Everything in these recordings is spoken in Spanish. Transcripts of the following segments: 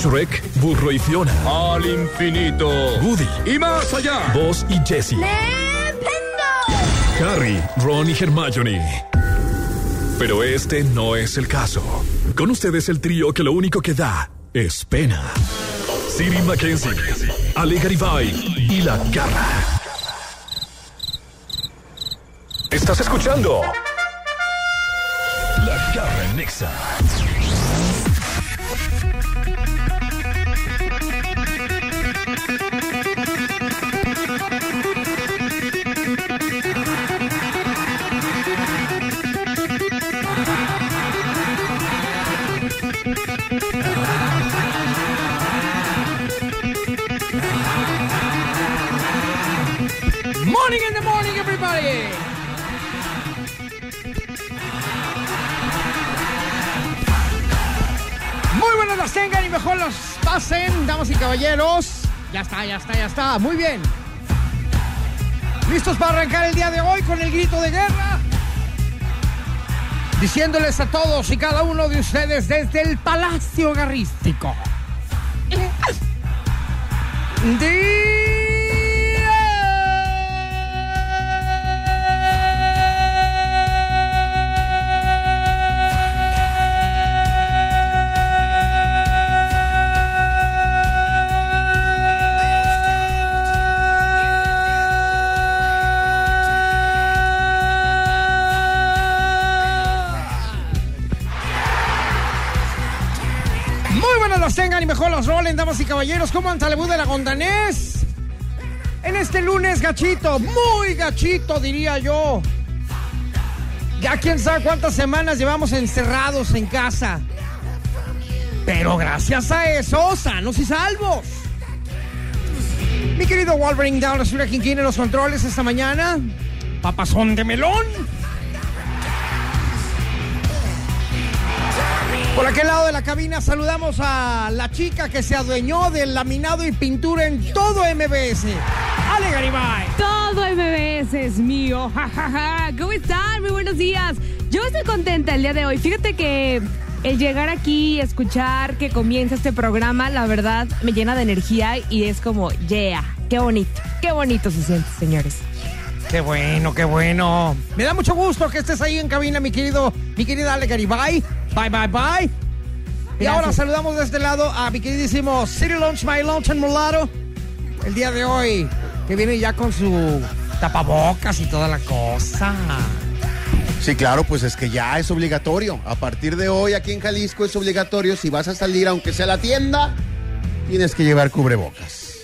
Shrek, Burro y Fiona. Al infinito. Woody, Y más allá. Buzz y Jessie. Harry, Ron y Hermione. Pero este no es el caso. Con ustedes el trío que lo único que da es pena. Siri Mackenzie, Ale Garibay y La Garra. ¿Estás escuchando? La Garra Nexa. Tengan y mejor las pasen, damas y caballeros. Ya está, ya está, ya está. Muy bien. ¿Listos para arrancar el día de hoy con el grito de guerra? Diciéndoles a todos y cada uno de ustedes desde el Palacio Garrístico. Muy y mejor las rolen, damas y caballeros. ¿Cómo anda la de la Gondanés? En este lunes gachito, muy gachito diría yo. Ya quién sabe cuántas semanas llevamos encerrados en casa. Pero gracias a eso, sanos y salvos. Mi querido Wolverine Down, la quien tiene los controles esta mañana. Papazón de melón. Por aquel lado de la cabina saludamos a la chica que se adueñó del laminado y pintura en todo MBS. Ale Garibay. Todo MBS es mío. ¿Cómo están? Muy buenos días. Yo estoy contenta el día de hoy. Fíjate que el llegar aquí y escuchar que comienza este programa, la verdad, me llena de energía y es como, yeah, qué bonito, qué bonito se siente, señores. Qué bueno, qué bueno. Me da mucho gusto que estés ahí en cabina, mi querido, mi querida Ale Garibay. Bye, bye, bye. Y ahora saludamos de este lado a mi queridísimo City Lunch, My Lunch en Mulato. El día de hoy, que viene ya con su tapabocas y toda la cosa. Sí, claro, pues es que ya es obligatorio. A partir de hoy aquí en Jalisco es obligatorio. Si vas a salir, aunque sea a la tienda, tienes que llevar cubrebocas.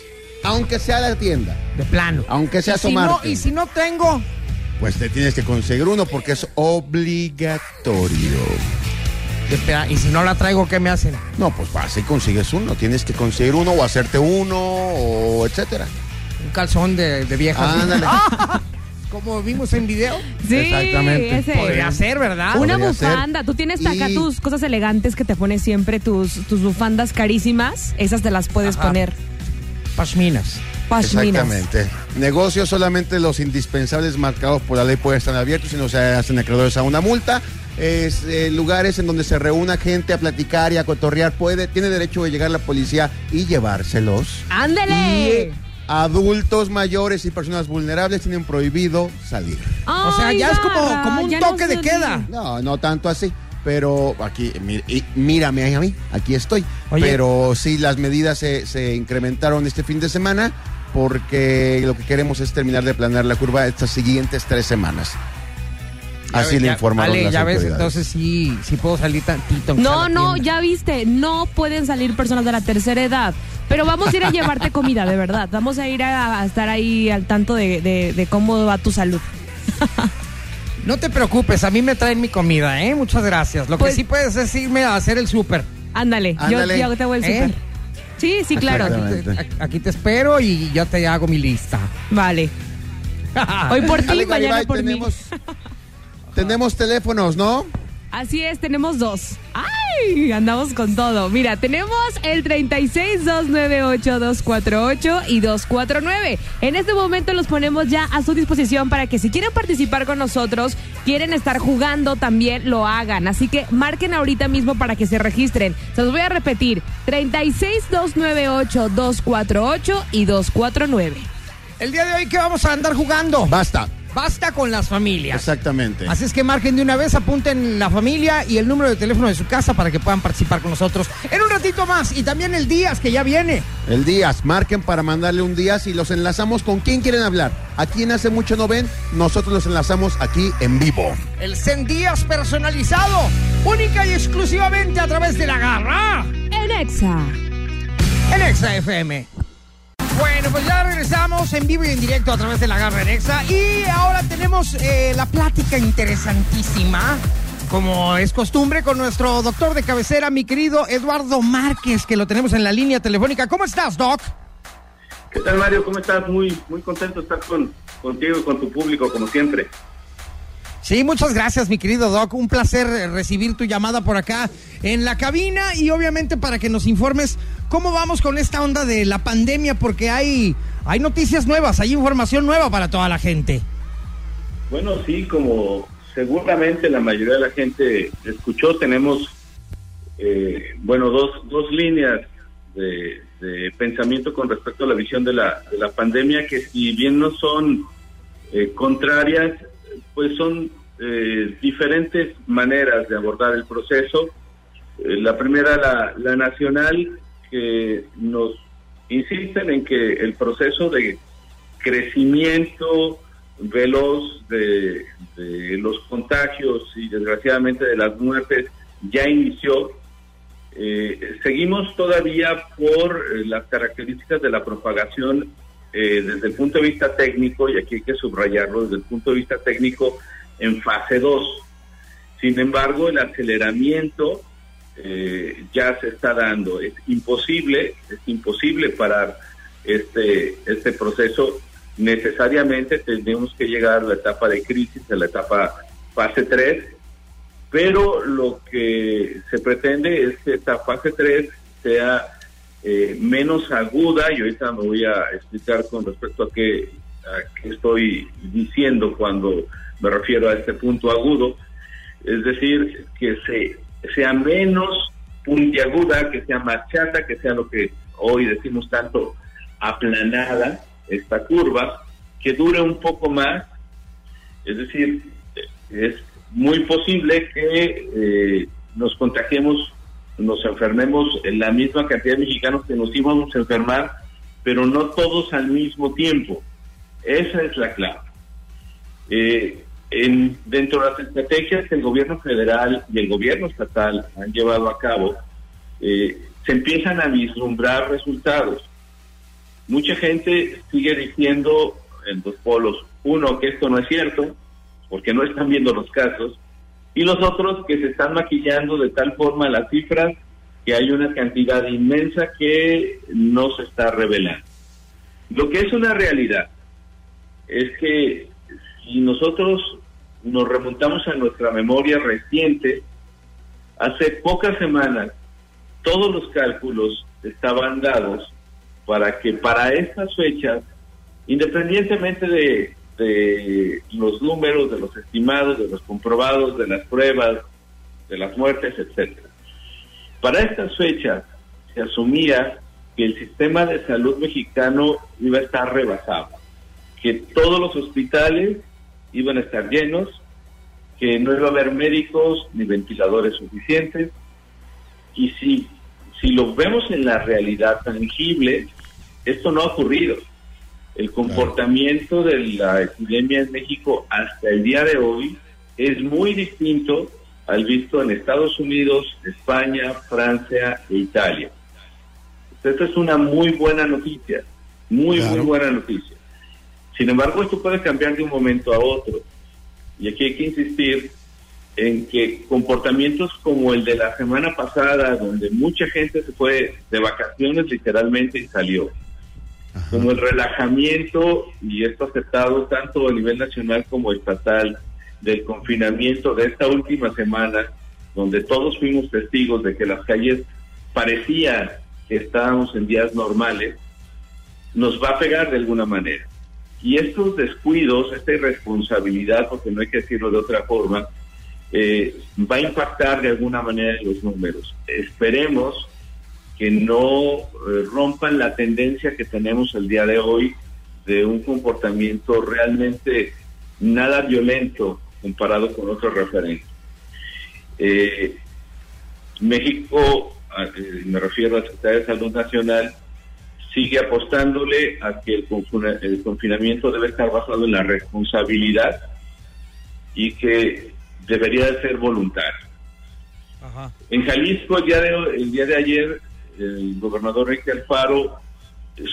Aunque sea a la tienda, De plano. aunque sea Y si, no, y si no tengo, pues te tienes que conseguir uno porque es obligatorio. Y si no la traigo, ¿qué me hacen? No, pues vas y consigues uno. Tienes que conseguir uno o hacerte uno o etcétera. Un calzón de, de vieja. Ándale. Como vimos en video. Sí, Exactamente. ese. Podría ser, ¿verdad? Una Podría ser. bufanda. Tú tienes acá Y- tus cosas elegantes que te pones siempre, tus, tus bufandas carísimas. Esas te las puedes Ajá. poner. Pashminas. Pashminas. Exactamente. Negocios solamente los indispensables marcados por la ley pueden estar abiertos y no se hacen acreedores a una multa. Es, eh, lugares en donde se reúna gente a platicar y a cotorrear. Puede, tiene derecho de llegar la policía y llevárselos. ¡Ándele! Y adultos mayores y personas vulnerables tienen prohibido salir. O sea, ya es como, como un ya no toque de queda. No, no tanto así. Pero aquí, mi- y mírame ahí a mí, aquí estoy. Oye. Pero sí, las medidas se, se incrementaron este fin de semana porque lo que queremos es terminar de planear la curva estas siguientes tres semanas. Así Ya- le ya- informaron Ale, las ya ves, entonces sí, sí puedo salir tantito. No, no, ya viste, no pueden salir personas de la tercera edad. Pero vamos a ir a llevarte comida, de verdad. Vamos a ir a, a estar ahí al tanto de, de- de cómo va tu salud. No te preocupes, a mí me traen mi comida, ¿eh? Muchas gracias. Lo Pues- que sí puedes es irme a hacer el súper. Ándale, yo, te voy al ¿Eh? súper. Sí, sí, claro. Aquí te- Aquí te espero y yo te hago mi lista. Vale. Hoy por ti, mañana por mí. Tenemos, teléfonos, ¿no? Así es, tenemos dos. ¡Ay! Andamos con todo. Mira, tenemos el 36-298-248 y 249. En este momento los ponemos ya a su disposición para que si quieren participar con nosotros, quieren estar jugando, también lo hagan. Así que marquen ahorita mismo para que se registren. Se los voy a repetir. 36-298-248 y 249. El día de hoy, ¿qué vamos a andar jugando? Basta. Basta con las familias. Exactamente. Así es que marquen de una vez, apunten la familia y el número de teléfono de su casa para que puedan participar con nosotros en un ratito más. Y también el Díaz, que ya viene. El Díaz, marquen para mandarle un Díaz y los enlazamos con quién quieren hablar. A quien hace mucho no ven, nosotros los enlazamos aquí en vivo. El Zen Díaz personalizado, única y exclusivamente a través de la garra En Exa. en Exa FM. Bueno, pues ya regresamos en vivo y en directo a través de la garra Exa. Y ahora tenemos eh, la plática interesantísima, como es costumbre, con nuestro doctor de cabecera, mi querido Eduardo Márquez, que lo tenemos en la línea telefónica. ¿Cómo estás, Doc? ¿Qué tal, Mario? ¿Cómo estás? Muy, muy contento de estar con, contigo y con tu público, como siempre. Sí, muchas gracias, mi querido Doc. Un placer recibir tu llamada por acá en la cabina y obviamente para que nos informes cómo vamos con esta onda de la pandemia, porque hay, hay noticias nuevas, hay información nueva para toda la gente. Bueno, sí, como seguramente la mayoría de la gente escuchó, tenemos, eh, bueno, dos, dos líneas de, de pensamiento con respecto a la visión de la, de la pandemia, que si bien no son eh, contrarias, pues son eh, diferentes maneras de abordar el proceso. Eh, la primera, la, la nacional, que nos insisten en que el proceso de crecimiento veloz de, los contagios y desgraciadamente de las muertes ya inició. Eh, seguimos todavía por eh, las características de la propagación eh, desde el punto de vista técnico, y aquí hay que subrayarlo, desde el punto de vista técnico en fase 2. Sin embargo, el aceleramiento eh, ya se está dando. Es imposible, es imposible parar este, este proceso. Necesariamente tenemos que llegar a la etapa de crisis, a la etapa fase 3, pero lo que se pretende es que esta fase 3 sea eh, menos aguda, y ahorita me voy a explicar con respecto a qué, a qué estoy diciendo cuando me refiero a este punto agudo, es decir, que se, sea menos puntiaguda, que sea más chata, que sea lo que hoy decimos tanto aplanada, esta curva, que dure un poco más, es decir, es muy posible que eh, nos contagiemos, nos enfermemos en la misma cantidad de mexicanos que nos íbamos a enfermar, pero no todos al mismo tiempo. Esa es la clave. Eh, en, dentro de las estrategias que el gobierno federal y el gobierno estatal han llevado a cabo, eh, se empiezan a vislumbrar resultados. Mucha gente sigue diciendo en dos polos, uno, que esto no es cierto, porque no están viendo los casos, y los otros que se están maquillando de tal forma las cifras que hay una cantidad inmensa que no se está revelando. Lo que es una realidad es que si nosotros nos remontamos a nuestra memoria reciente, hace pocas semanas todos los cálculos estaban dados para que para estas fechas, independientemente de, de los números, de los estimados, de los comprobados, de las pruebas, de las muertes, etcétera, para estas fechas se asumía que el sistema de salud mexicano iba a estar rebasado, que todos los hospitales iban a estar llenos, que no iba a haber médicos ni ventiladores suficientes. Y si, si lo vemos en la realidad tangible, esto no ha ocurrido. El comportamiento de la epidemia en México hasta el día de hoy es muy distinto al visto en Estados Unidos, España, Francia e Italia. Esta es una muy buena noticia, muy, Claro. muy buena noticia. Sin embargo, esto puede cambiar de un momento a otro. Y aquí hay que insistir en que comportamientos como el de la semana pasada, donde mucha gente se fue de vacaciones literalmente y salió, como el relajamiento, y esto aceptado tanto a nivel nacional como estatal, del confinamiento de esta última semana, donde todos fuimos testigos de que las calles parecía que estábamos en días normales, nos va a pegar de alguna manera. Y estos descuidos, esta irresponsabilidad, porque no hay que decirlo de otra forma, eh, va a impactar de alguna manera en los números. Esperemos que no eh, rompan la tendencia que tenemos el día de hoy de un comportamiento realmente nada violento comparado con otros referentes. Eh, México, me refiero a la Secretaría de Salud Nacional, sigue apostándole a que el, confinamiento debe estar basado en la responsabilidad y que debería de ser voluntario. En Jalisco el día de el día de ayer el gobernador Enrique Alfaro,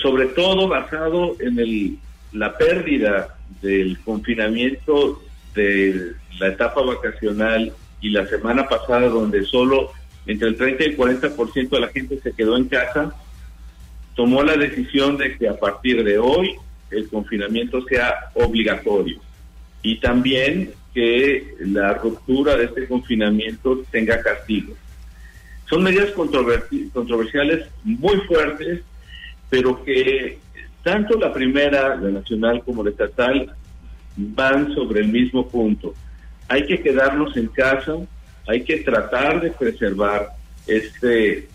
sobre todo basado en el, la pérdida del confinamiento de la etapa vacacional y la semana pasada donde solo entre el 30 y el 40% de la gente se quedó en casa, tomó la decisión de que a partir de hoy el confinamiento sea obligatorio y también que la ruptura de este confinamiento tenga castigo. Son medidas controversiales muy fuertes, pero que tanto la primera, la nacional como la estatal, van sobre el mismo punto. Hay que quedarnos en casa, hay que tratar de preservar este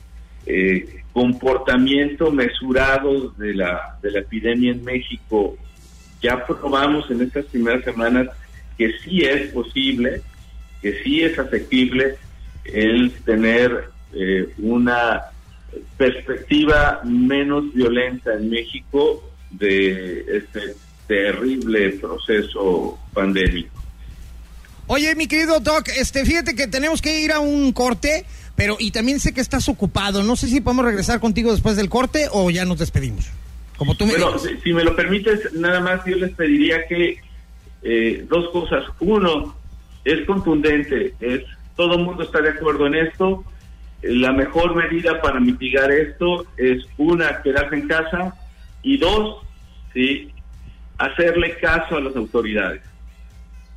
eh, comportamiento mesurado de la, de la epidemia en México. Ya probamos en estas primeras semanas que sí es posible, que sí es asequible el tener eh, una perspectiva menos violenta en México de este terrible proceso pandémico. Oye, mi querido Doc, este, fíjate que tenemos que ir a un corte. Pero, y también sé que estás ocupado. No sé si podemos regresar contigo después del corte o ya nos despedimos. Como tú me bueno, si, me lo permites, nada más yo les pediría que eh, dos cosas. Uno, es contundente, es todo el mundo está de acuerdo en esto. La mejor medida para mitigar esto es una, quedarse en casa y dos, sí, hacerle caso a las autoridades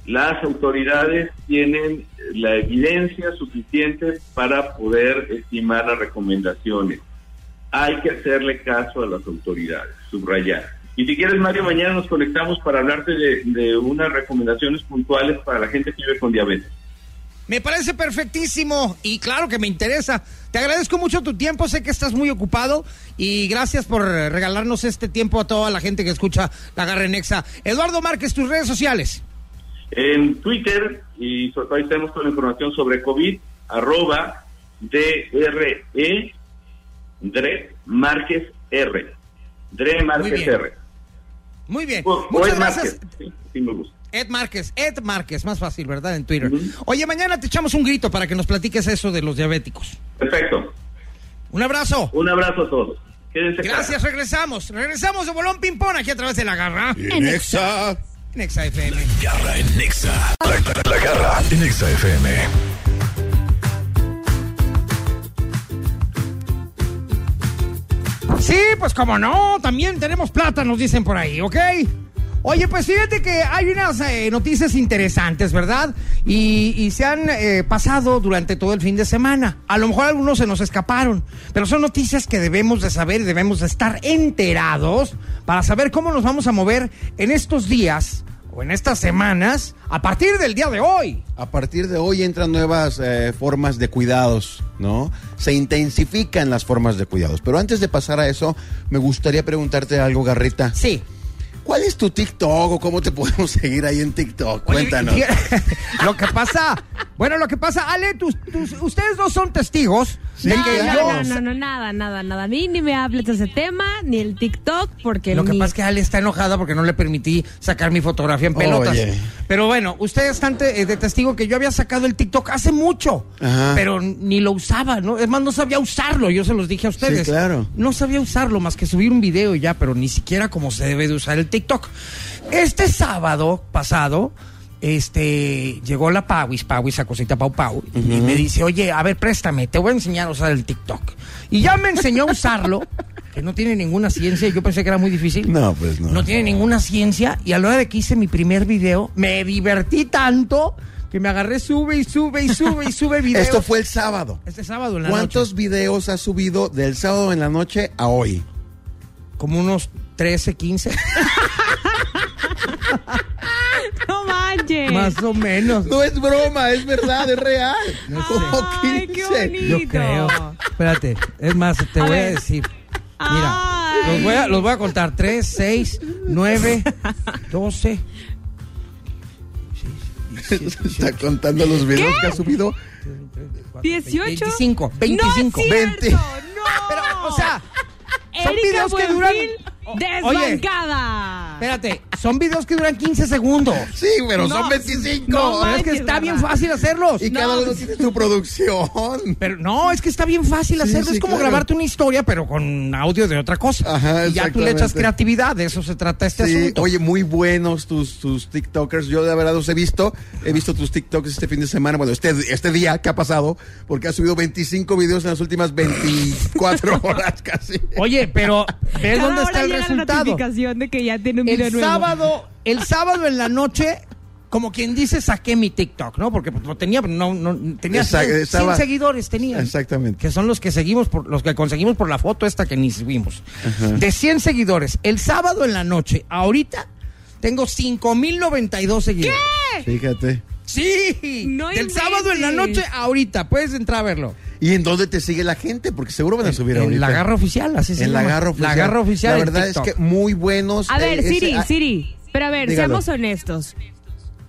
las autoridades tienen la evidencia suficiente para poder estimar las recomendaciones. Hay que hacerle caso a las autoridades, subrayar. Y si quieres, Mario, mañana nos conectamos para hablarte de, unas recomendaciones puntuales para la gente que vive con diabetes. Me parece perfectísimo y claro que me interesa. Te agradezco mucho tu tiempo, sé que estás muy ocupado y gracias por regalarnos este tiempo a toda la gente que escucha La Garra Nexa. Eduardo Márquez, tus redes sociales. En Twitter, y sobre todo ahí tenemos toda la información sobre COVID, arroba DRE, Dre Márquez R. Dre Márquez R. Muy bien. Muchas gracias. Sí, me gusta. Ed Márquez, Ed Márquez, más fácil, ¿verdad? En Twitter. Oye, mañana te echamos un grito para que nos platiques eso de los diabéticos. Perfecto. Un abrazo. Un abrazo a todos. Gracias, regresamos. Regresamos de Bolón Pimpón aquí a través de la garra. En Exa. Nexa FM. La garra en Nexa. La, garra en Nexa FM. Sí, pues como no, también tenemos plata, nos dicen por ahí, ¿ok? Oye, pues fíjate que hay unas eh, noticias interesantes, ¿verdad? Y, se han eh, pasado durante todo el fin de semana. A lo mejor algunos se nos escaparon, pero son noticias que debemos de saber y debemos de estar enterados para saber cómo nos vamos a mover en estos días o en estas semanas a partir del día de hoy. A partir de hoy entran nuevas eh, formas de cuidados, ¿no? Se intensifican las formas de cuidados. Pero antes de pasar a eso, me gustaría preguntarte algo, Garrita. Sí. ¿Cuál es tu TikTok o cómo te podemos seguir ahí en TikTok? Cuéntanos. lo que pasa, bueno, lo que pasa, Ale, tus, ustedes dos son testigos no, no, no, no, nada, nada, nada. A mí ni me hables de ese tema, ni el TikTok, porque... Lo que pasa es que Ale está enojada porque no le permití sacar mi fotografía en pelotas. Pero bueno, ustedes están eh, de testigo que yo había sacado el TikTok hace mucho, pero ni lo usaba, ¿no? Es más, no sabía usarlo, yo se los dije a ustedes. Sí, claro. No sabía usarlo más que subir un video y ya, pero ni siquiera como se debe de usar el TikTok. Este sábado pasado este, llegó la Pauis, Pauis, a cosita Pau Pau, y me dice, oye, a ver, préstame, te voy a enseñar a usar el TikTok. Y ya me enseñó a usarlo, que no tiene ninguna ciencia, yo pensé que era muy difícil. No, pues no. No tiene ninguna ciencia, y a la hora de que hice mi primer video, me divertí tanto que me agarré, sube y sube y sube y sube videos. Esto fue el sábado. Este sábado en la ¿Cuántos noche. videos has subido del sábado en la noche a hoy? Como unos 13, 15, No manches. más o menos. No es broma, es verdad, es real. Como Ay, qué 15. bonito. Yo creo. Espérate, es más, te A voy a ver. decir. Mira, los voy, a, los voy a contar. 3, 6, 9, 12. Está contando los videos que ha subido. 18. 25, No 25, es 20. cierto, No. Pero, o sea, son Erika videos que duran-. Desbancada. espérate, son videos que duran 15 segundos. Sí, pero No, son 25. no Pero es que manches, está bien fácil hacerlos. y cada uno tiene su producción. Pero no, es que está bien fácil Sí, hacerlo. sí, es como claro. grabarte una historia, pero con audio de otra cosa. Ajá, y ya tú le echas exactamente. creatividad. De eso se trata este Sí, asunto. oye, muy buenos tus, tus TikTokers. Yo de verdad los he visto. He visto tus TikToks este fin de semana. Bueno, este, este día que ha pasado, porque has subido 25 videos en las últimas 24 horas casi. Oye, pero ¿ves Cada dónde hora está el llega la resultado? notificación de que ya tiene un video El nuevo. sábado, el sábado en la noche, como quien dice, saqué mi TikTok, ¿no? Porque pues, lo tenía, no, no, tenía Exacto, 100, 100 estaba- seguidores tenía. Exactamente. Que son los que seguimos, por, los que conseguimos por la foto esta que ni subimos. De 100 seguidores. El sábado en la noche, ahorita, tengo 5.092 seguidores. Fíjate. Sí. No Del sábado en la inventes. noche, ahorita. Puedes entrar a verlo. ¿Y en dónde te sigue la gente? Porque seguro van a subir en ahorita. la garra oficial, así se En la llama. garra oficial. La garra oficial. La en verdad es que muy buenos. A ver, eh, Siri, Siri. Pero a ver, Dígalo. seamos honestos.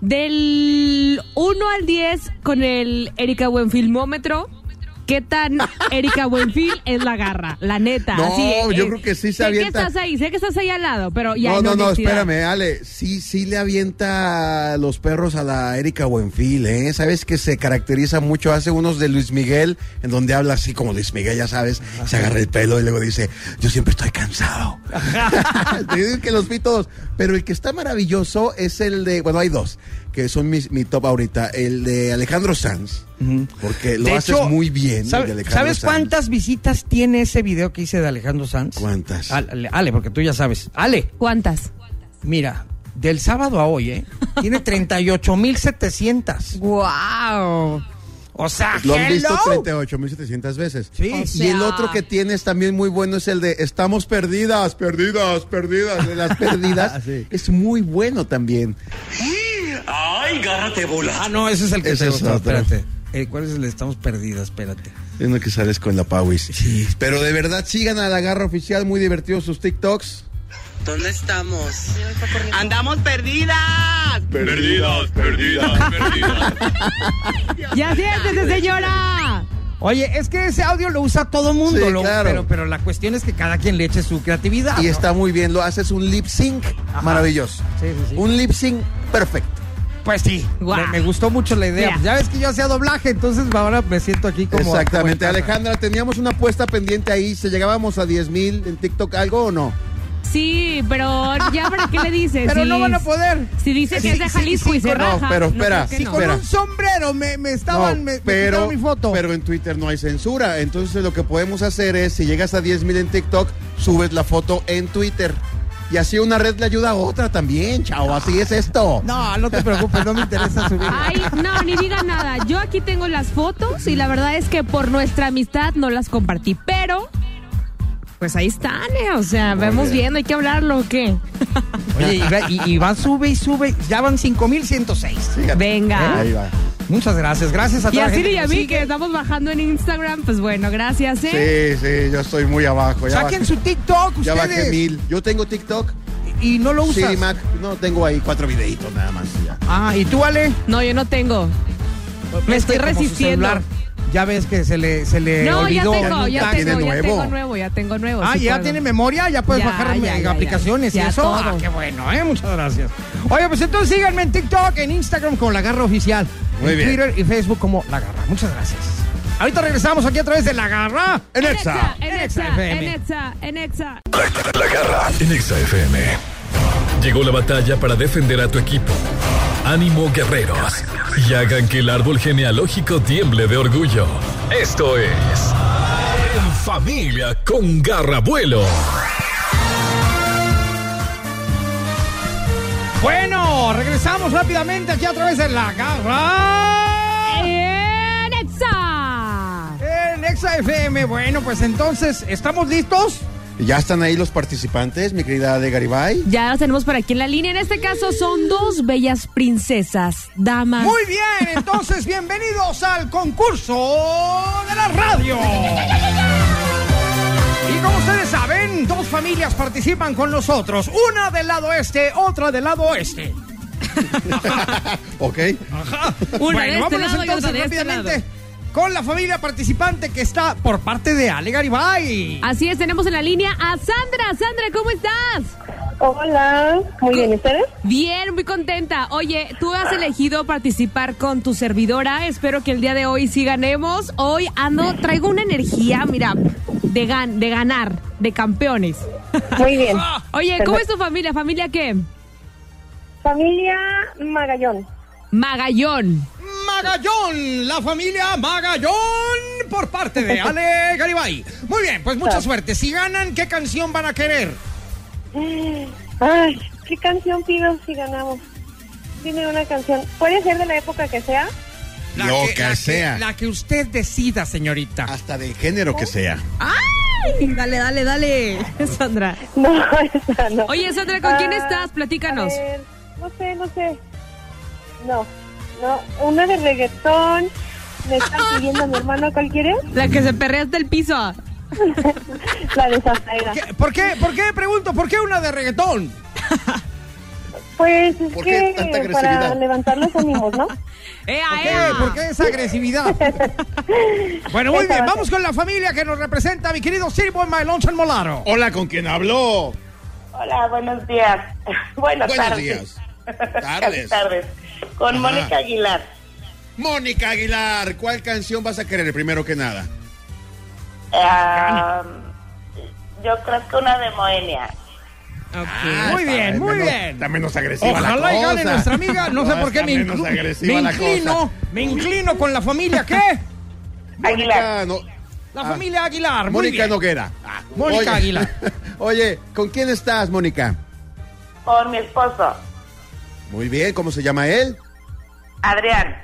Del 1 al 10 con el Erika Buenfilmómetro, ¿qué tan Erika Buenfil es la garra? La neta. No, así, eh, yo creo que sí se sé avienta. que estás ahí, sé que estás ahí al lado, pero ya no, no, no, espérame, Ale. Sí, sí le avienta los perros a la Erika Buenfil, ¿eh? Sabes que se caracteriza mucho. Hace unos de Luis Miguel, en donde habla así como Luis Miguel, ya sabes. Se agarra el pelo y luego dice: Yo siempre estoy cansado. Te digo que los vi todos. Pero el que está maravilloso es el de. Bueno, hay dos que son mis, mi top ahorita. El de Alejandro Sanz. Porque lo De haces hecho, muy bien. el ¿sabe- de Alejandro ¿Sabes Sanz. cuántas visitas tiene ese video que hice de Alejandro Sanz? ¿Cuántas? Ale, Ale, porque tú ya sabes. Ale, ¿Cuántas? mira, del sábado a hoy, ¿eh? Tiene 38,700. ¡Wow! O sea, Lo han hello. visto 38.700 veces. Sí. O Y sea- el otro que tienes también muy bueno es el de Estamos perdidas, perdidas, perdidas. De las perdidas. Sí. Es muy bueno también. Ah, no, ese es el que Ese te es gustó, otro. Espérate. Eh, ¿Cuál es el de Estamos Perdidas? Espérate. Es uno que sales con la Pauis. Pero de verdad sigan a la garra oficial, muy divertidos sus TikToks. ¿Dónde estamos? ¡Andamos perdidas! Perdidas, perdidas, perdidas. ¡Ya siéntese, señora! Oye, es que ese audio lo usa todo mundo, Sí, lo- claro. pero, pero la cuestión es que cada quien le eche su creatividad. Y ¿no? está muy bien, lo haces un lip sync maravilloso. Sí, sí, sí. Un lip sync perfecto. Pues sí, me, me gustó mucho la idea. Ya ves que yo hacía doblaje, entonces ahora me siento aquí como... Exactamente. como. Alejandra, teníamos una apuesta pendiente ahí. ¿Se llegábamos a 10 mil en TikTok algo o no? Sí, pero ya para qué le dices. Pero Si- no van a poder. Si dice Sí, que es de sí, Jalisco sí, y se no, raja. pero espera, no. Con Espera. un sombrero me, me estaban... No, me, me pero, quitaron mi foto. pero en Twitter no hay censura. Entonces lo que podemos hacer es, si llegas a 10 mil en TikTok, subes la foto en Twitter. Y así una red le ayuda a otra también, chao. Así es esto. No, no te preocupes, no me interesa subir. Ay, no, ni diga nada. Yo aquí tengo las fotos y la verdad es que por nuestra amistad no las compartí, pero pues ahí están, eh, o sea, vemos bien. hay que hablarlo, ¿o qué? Oye, y, va- y- y va, sube y sube. Ya van 5106. Fíjate. Venga. Ahí va. Muchas gracias, gracias a Y toda la así gente y a mí sigue. que estamos bajando en Instagram, pues bueno, gracias, ¿eh? Sí, sí, yo estoy muy abajo. Ya, Saquen bajé, su TikTok ya bajé ustedes. mil. Yo tengo TikTok, Y no lo usas. Siri Mac. No, tengo ahí cuatro videitos nada más. Ya. Ah, ¿y tú, Ale? No, yo no tengo. Me Es estoy resistiendo. Ya ves que se le, se le No, ya olvidó. tengo, ya tengo, tiene ya nuevo. tengo nuevo, ya tengo nuevo. Ah, sí ya puedo. tiene memoria, ya puedes Ya, bajar ya, ya, aplicaciones ya. y Ya eso. todo. Ah, qué bueno, ¿eh? Muchas gracias. Oye, pues entonces síganme en TikTok, en Instagram como La Garra Oficial. Muy en bien. Twitter y Facebook como La Garra. Muchas gracias. Ahorita regresamos aquí a través de La Garra. En En Exa. Exa, en En Exa, en Exa, en Exa. La garra en Exa FM. Llegó la batalla para defender a tu equipo, Ánimo guerreros y hagan que el árbol genealógico tiemble de orgullo. Esto es En Familia con Garrabuelo. Bueno, regresamos rápidamente aquí a través de la garra. En Exa. En Exa FM. Bueno, pues entonces, ¿estamos listos? ¿Ya están ahí los participantes, mi querida de Garibay? Ya las tenemos por aquí en la línea. En este caso son dos bellas princesas, damas. Muy bien, entonces bienvenidos al concurso de la radio. Y como ustedes saben, dos familias participan con nosotros. Una del lado este, otra del lado oeste. ok. Una de este vámonos lado y otra entonces de este rápidamente lado. Con la familia participante que está por parte de Ale Garibay. Así es, tenemos en la línea a Sandra. Sandra, ¿cómo estás? Hola, muy bien, ¿y ustedes? Bien, muy contenta. Oye, tú has elegido participar con tu servidora. Espero que el día de hoy sí ganemos. Hoy ando, traigo una energía, mira, de, gan de ganar, de campeones. Muy bien. Oye, ¿cómo es tu familia? ¿Familia qué? Familia Magallón. Magallón. Magallón, la familia Magallón por parte de Ale Garibay. Muy bien, pues mucha suerte. Si ganan, ¿qué canción van a querer? Ay, ¿qué canción pido si ganamos? Dime una canción. ¿Puede ser de la época que sea? Lo que la sea. la que usted decida, señorita. Hasta del género que sea. ¡Ay! Dale, dale, dale, Sandra. No, esa no. Oye, Sandra, ¿con quién Ah, estás? Platícanos. a ver, no sé, no sé. No, no. Una de reggaetón. Me están pidiendo a mi hermano, ¿cuál quieres? La que se perrea hasta el piso. La de Zafaira. ¿Qué- ¿Por qué? ¿Por qué? Pregunto, ¿por qué una de reggaetón? Pues es ¿Por qué que agresividad? para levantar los ánimos, ¿no? ¡Ea, ¿Por qué? ¿Por qué esa agresividad? Bueno, muy bien, vamos con la familia que nos representa, mi querido Sirvo en Mailón Molaro. Hola, ¿con quién habló? Hola, buenos días. Buenas Buenos tardes. días. Casi Tardes. tardes. Con Ajá. Mónica Aguilar. Mónica Aguilar, ¿cuál canción vas a querer primero que nada? Ah, yo creo que una de Moenia. Ah, muy está bien, muy menos- bien. Está menos agresiva la Ojalá y gane cosa. nuestra amiga. No sé por qué me, inclu- me la inclino. Me inclino con la familia, ¿qué? Mónica, no, La Ah. familia Aguilar. Muy Mónica. Noguera. Ah, Mónica oye. Aguilar. Oye, ¿con quién estás, Mónica? Con mi esposo, Muy bien, ¿cómo se llama él? Adrián.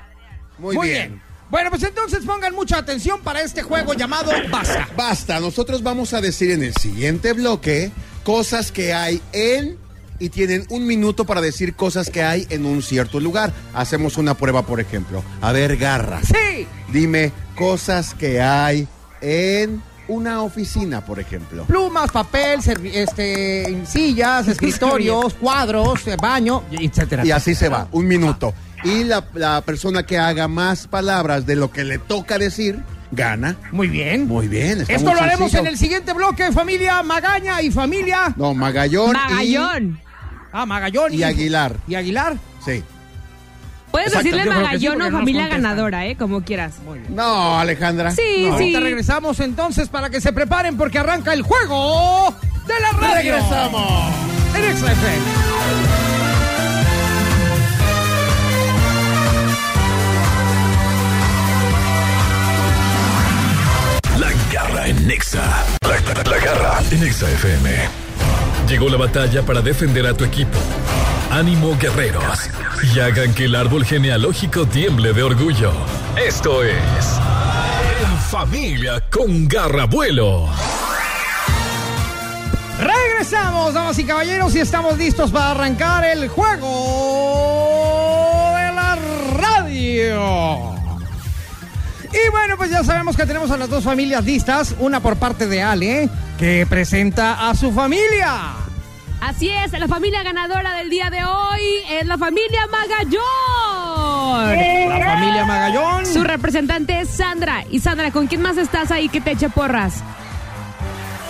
Muy, Muy bien. bien. Bueno, pues entonces pongan mucha atención para este juego llamado Basta. Basta, nosotros vamos a decir en el siguiente bloque cosas que hay en y tienen un minuto para decir cosas que hay en un cierto lugar. Hacemos una prueba, por ejemplo. A ver, Garra, Sí. dime cosas que hay en una oficina, por ejemplo. Plumas, papel, este, sillas, escritorios, cuadros, eh, baño, etcétera. Y así se va, un minuto. Y la, la persona que haga más palabras de lo que le toca decir, gana. Muy bien. Muy bien. está Esto muy lo haremos sencillo. en el siguiente bloque, familia Magaña y familia. No, Magallón. y- Magallón. Ah, Magallón Y, Aguilar. Y Aguilar. Sí. Puedes Exacto, decirle yo creo que sí, Magallón porque o no nos familia contestan. ganadora, ¿eh? Como quieras. No, Alejandra. Sí, sí. Ahorita regresamos entonces para que se preparen porque arranca el juego de la radio. Regresamos. En Exa FM. La garra en Nexa. La, la- la garra en Nexa FM. Llegó la batalla para defender a tu equipo. Ánimo guerreros. Y hagan que el árbol genealógico tiemble de orgullo. Esto es. En familia con Garrabuelo. Regresamos, damas y caballeros, y estamos listos para arrancar el juego de la radio. Y bueno, pues ya sabemos que tenemos a las dos familias listas, una por parte de Ale, que presenta a su familia. Así es, la familia ganadora del día de hoy es la familia Magallón. La familia Magallón. Su representante es Sandra. Y Sandra, ¿con quién más estás ahí que te eche porras?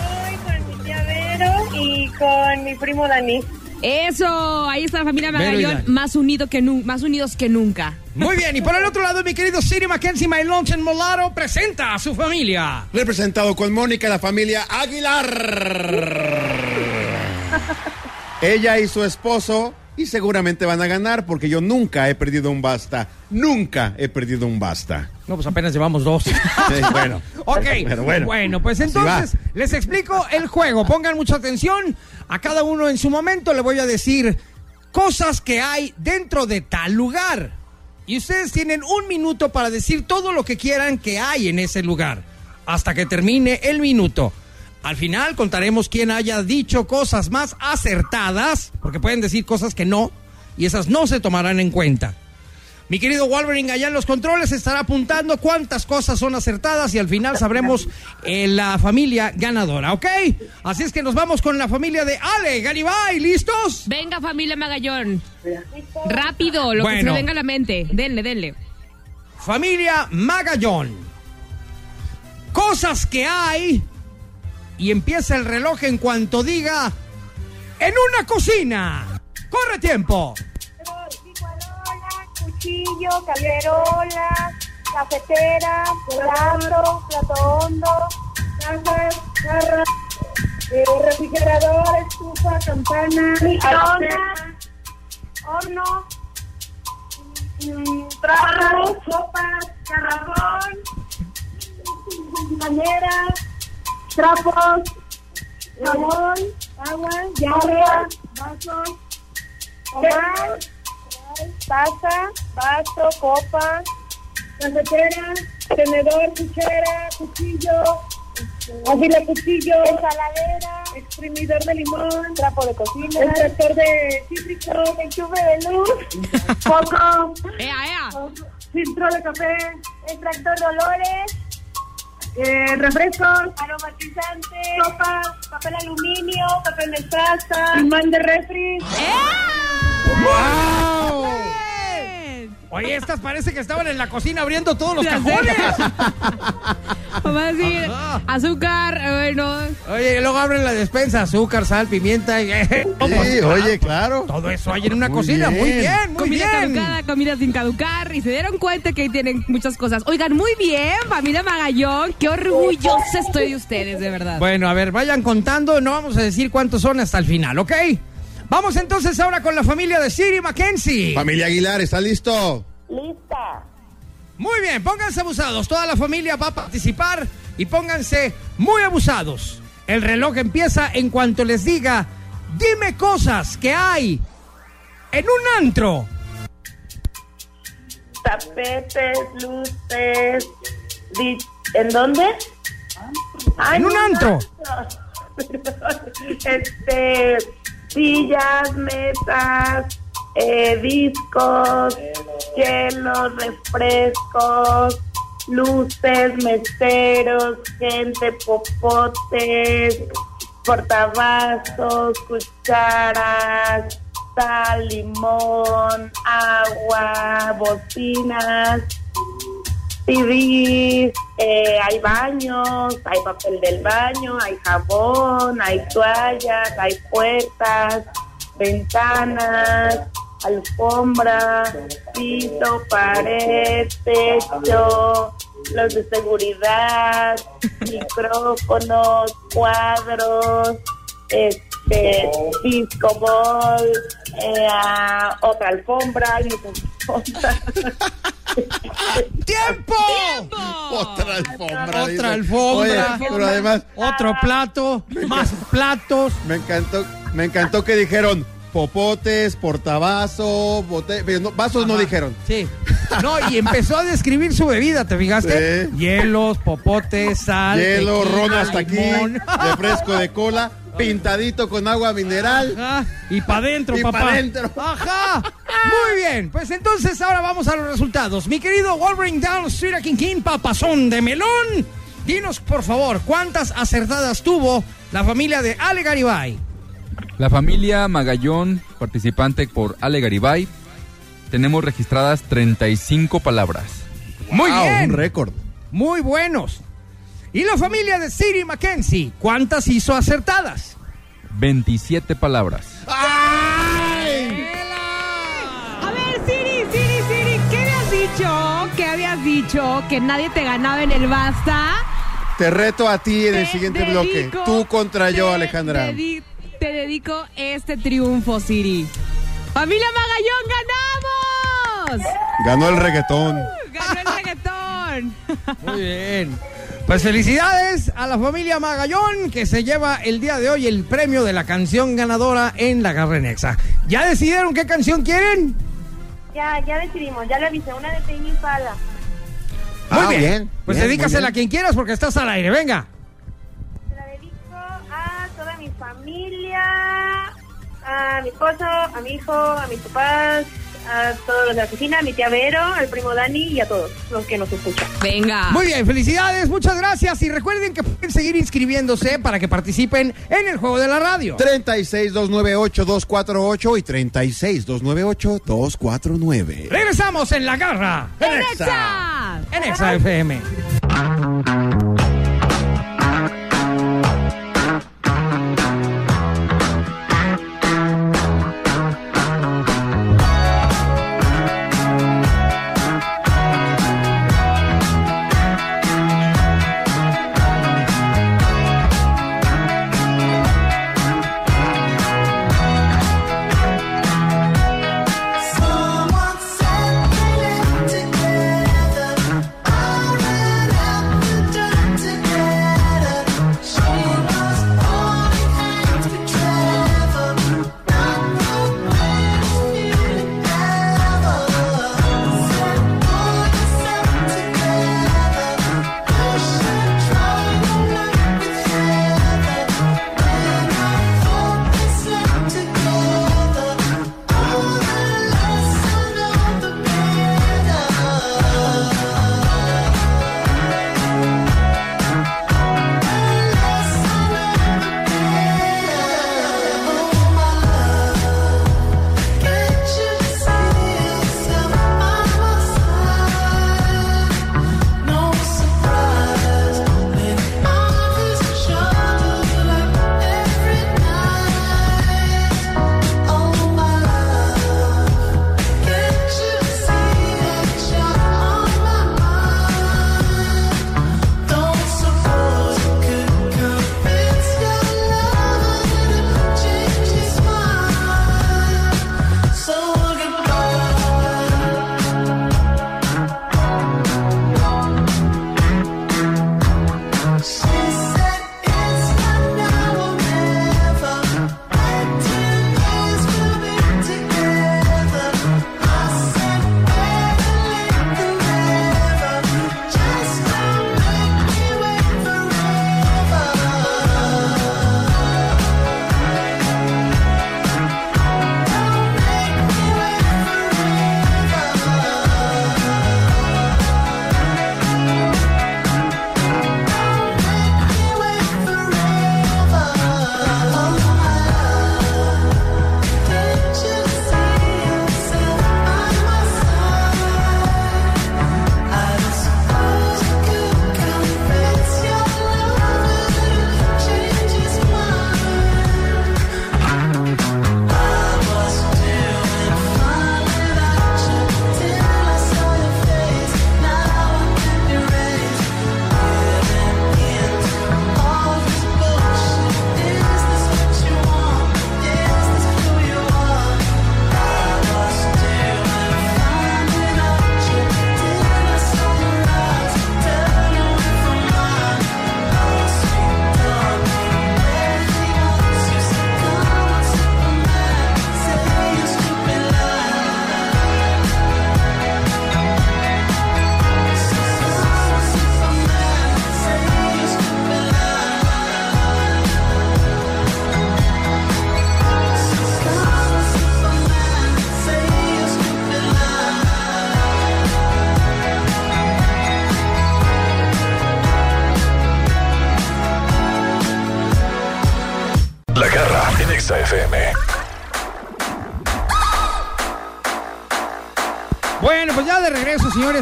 Estoy con mi tía Vero y con mi primo Dani. Eso, ahí está la familia Magallón, más, unido que nu- más unidos que nunca. Muy bien, y por el otro lado, mi querido Siri Mackenzie My Lunch en Molaro presenta a su familia. Representado con Mónica, la familia Aguilar. Ella y su esposo y seguramente van a ganar porque yo nunca he perdido un basta. Nunca he perdido un basta. No, pues apenas llevamos dos. bueno. Ok, Pero bueno, bueno, pues entonces les explico el juego. Pongan mucha atención. A cada uno en su momento le voy a decir cosas que hay dentro de tal lugar. Y ustedes tienen un minuto para decir todo lo que quieran que hay en ese lugar. Hasta que termine el minuto. Al final contaremos quién haya dicho cosas más acertadas, porque pueden decir cosas que no, y esas no se tomarán en cuenta. Mi querido Wolverine allá en los controles estará apuntando cuántas cosas son acertadas y al final sabremos eh, la familia ganadora, ¿ok? Así es que nos vamos con la familia de Ale, Garibay, ¿listos? Venga, familia Magallón. Rápido, lo que se venga a la mente. Denle, denle. Familia Magallón. Cosas que hay y empieza el reloj en cuanto diga en una cocina. Corre tiempo. Cuchillo, calderola, cafetera, plato, plato hondo, cajas, jarra, eh, refrigerador, estufa, campana, microondas, horno, mm, trapos, sopas, garrafón, bañera, trapos, jabón, agua, llave, vasos, comal, taza, vaso, copa, cafetera, tenedor, cuchara, cuchillo, afila cuchillo, ensaladera, exprimidor de limón, trapo de cocina, extractor de cítrico, enchufe de luz, foco, ¡Ea, ea! filtro de café, extractor de olores, eh, refrescos, aromatizantes, sopa, papel aluminio, papel de taza, imán de refri. ¡Wow! Oye, estas parece que estaban en la cocina abriendo todos los cajones. Vamos a decir Ajá. azúcar, bueno. Oye, y luego abren la despensa, azúcar, sal, pimienta. y- Sí, oye, claro. Todo eso hay en una Muy cocina. Muy bien. muy comida bien. caducada, comida sin caducar. Y se dieron cuenta que ahí tienen muchas cosas. Oigan, muy bien, familia Magallón. Qué orgullosa estoy de ustedes, de verdad. Bueno, a ver, vayan contando. No vamos a decir cuántos son hasta el final, ¿ok? Vamos entonces ahora con la familia de Siri Mackenzie. Familia Aguilar, ¿está listo? Lista. Muy bien, pónganse abusados. Toda la familia va a participar y pónganse muy abusados. El reloj empieza en cuanto les diga, dime cosas que hay en un antro. Tapetes, luces. di- ¿En dónde? Ay, En un no, antro. Este, sillas, mesas, eh, discos, hielos, refrescos, luces, meseros, gente, popotes, portavasos, cucharas, sal, limón, agua, bocinas, CDs, eh, hay baños, hay papel del baño, hay jabón, hay toallas, hay puertas, ventanas, alfombra, piso, pared, techo, los de seguridad, micrófonos, cuadros, este, disco ball, eh, otra alfombra, muchas cosas. ¡Tiempo! Otra alfombra. dice. Otra alfombra. Oye, pero además, Otro plato, más platos. me encantó, me encantó que dijeron popotes, portavasos, pero no, vasos no dijeron. Sí. No, y empezó a describir su bebida, ¿te fijaste? Sí. Hielos, popotes, sal. Hielo, tequila, ron hasta aquí, limón. refresco de cola, pintadito con agua mineral. Ajá, Y para adentro, Y papá. pa' dentro. Ajá. Muy bien. Pues entonces ahora vamos a los resultados. Mi querido Wolverine Down Street King King, papazón de melón. Dinos, por favor, ¿cuántas acertadas tuvo la familia de Ale Garibay? La familia Magallón, participante por Ale Garibay, tenemos registradas 35 palabras. Muy Wow, bien. un récord. Muy buenos. ¿Y la familia de Siri Mackenzie? ¿Cuántas hizo acertadas? 27 palabras. A ver, Siri, Siri, Siri, ¿qué habías dicho? ¿Qué habías dicho? Que nadie te ganaba en el basta. Te reto a ti en el Te siguiente bloque. dedico- Tú contra yo, te Alejandra. dedi- te dedico este triunfo, Siri. Familia Magallón, ganamos. Ganó el reggaetón. Ganó el reggaetón. Muy bien. Pues felicidades a la familia Magallón que se lleva el día de hoy el premio de la canción ganadora en la Garrenexa. ¿Ya decidieron qué canción quieren? Ya, ya decidimos, ya le avisé, una de Tame Impala. Muy Ah, bien. bien, Pues bien, dedícasela a quien quieras porque estás al aire. Venga. Se la dedico a toda mi familia, a mi esposo, a mi hijo, a mis papás, a todos los de la oficina, a mi tía Vero, al primo Dani y a todos los que nos escuchan. Venga. Muy bien, felicidades, muchas gracias y recuerden que pueden seguir inscribiéndose para que participen en el juego de la radio. 36-298-248 y 36-298-249. Regresamos en la garra. ¡En Exa! En Exa FM.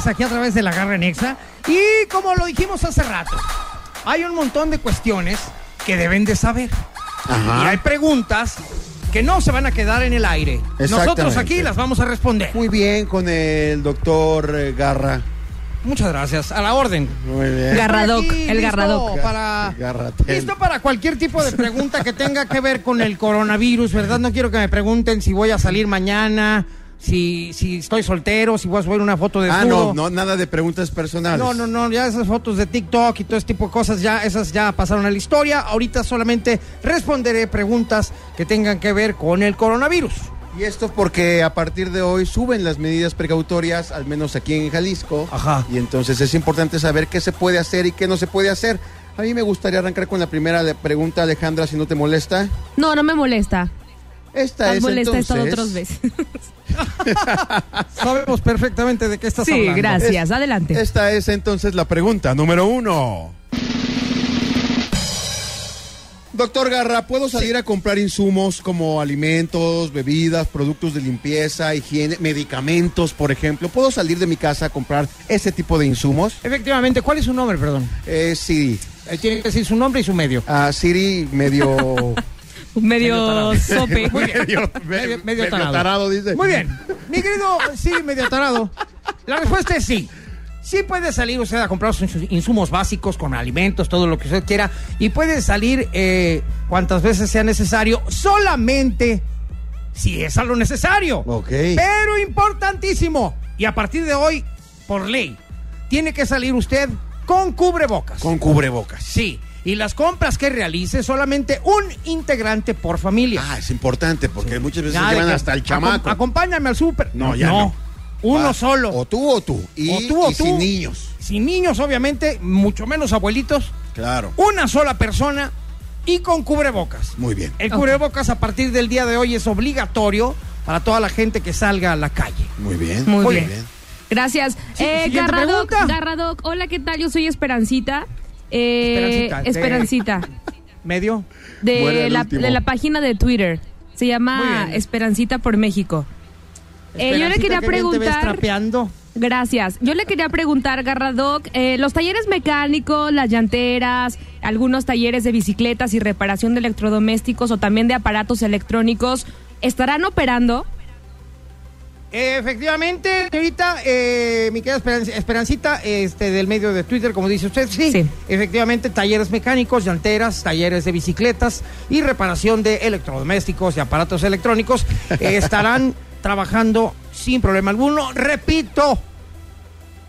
Aquí a través de la Garra Nexa. Y como lo dijimos hace rato, hay un montón de cuestiones que deben de saber. Y hay preguntas que no se van a quedar en el aire. Nosotros aquí las vamos a responder. Muy bien con el doctor eh, Garra. Muchas gracias. A la orden. Muy bien. Garradoc, aquí, el listo Garradoc. Para, Garratel. listo para cualquier tipo de pregunta que tenga que ver con el coronavirus, ¿verdad? No quiero que me pregunten si voy a salir mañana, si, si estoy soltero, si voy a subir una foto de Ah, no, no, nada de preguntas personales. No, no, no, ya esas fotos de TikTok y todo ese tipo de cosas, ya esas ya pasaron a la historia. Ahorita solamente responderé preguntas que tengan que ver con el coronavirus. Y esto porque a partir de hoy suben las medidas precautorias, al menos aquí en Jalisco. Ajá. Y entonces es importante saber qué se puede hacer y qué no se puede hacer. A mí me gustaría arrancar con la primera pregunta, Alejandra, si no te molesta. No, no me molesta. Esta Tan es molesta he estado entonces... otras veces. Sabemos perfectamente de qué estás Sí, hablando. gracias. Adelante. Esta es entonces la pregunta número uno. Doctor Garra, ¿puedo salir a comprar insumos como alimentos, bebidas, productos de limpieza, higiene, medicamentos, por ejemplo? ¿Puedo salir de mi casa a comprar ese tipo de insumos? Efectivamente, ¿cuál es su nombre, perdón? Eh, Siri. Eh, tiene que decir su nombre y su medio. Ah, Siri medio... Medio sope. Muy bien. medio, Medio, medio medio tarado. tarado, dice. Muy bien. Mi querido, sí, medio tarado. La respuesta es sí. Sí puede salir usted a comprar sus insumos básicos con alimentos, todo lo que usted quiera. Y puede salir eh, cuantas veces sea necesario, solamente si es a lo necesario. Ok. Pero importantísimo. Y a partir de hoy, por ley, tiene que salir usted con cubrebocas. Con cubrebocas. Sí. Y las compras que realice solamente un integrante por familia. Ah, es importante porque muchas veces Nada llevan que hasta el acom- chamaco. acompáñame al súper. No, ya no. Uno Va. solo. O tú o tú. Y, O tú o y tú. sin niños. Sin niños, obviamente, mucho menos abuelitos. Claro. Una sola persona y con cubrebocas. Muy bien. El cubrebocas a partir del día de hoy es obligatorio para toda la gente que salga a la calle. Muy bien. Muy Muy bien. bien. Gracias. Sí, Eh, Garradoc. Garradoc, hola, ¿qué tal? Yo soy Esperancita. Eh, Esperancita. ¿Medio? De, el la, último. de la página de Twitter. Se Muy llama bien. Esperancita por México. Eh, yo le Esperancita, quería qué bien te ves preguntar. trapeando. Gracias. Yo le quería preguntar, Garradoc, eh, los talleres mecánicos, las llanteras, algunos talleres de bicicletas y reparación de electrodomésticos o también de aparatos electrónicos, ¿estarán operando? Efectivamente, señorita, eh, mi querida Esperan- Esperancita, este, del medio de Twitter, como dice usted, sí, Sí. efectivamente, talleres mecánicos, llanteras, talleres de bicicletas y reparación de electrodomésticos y aparatos electrónicos eh, estarán trabajando sin problema alguno. Repito,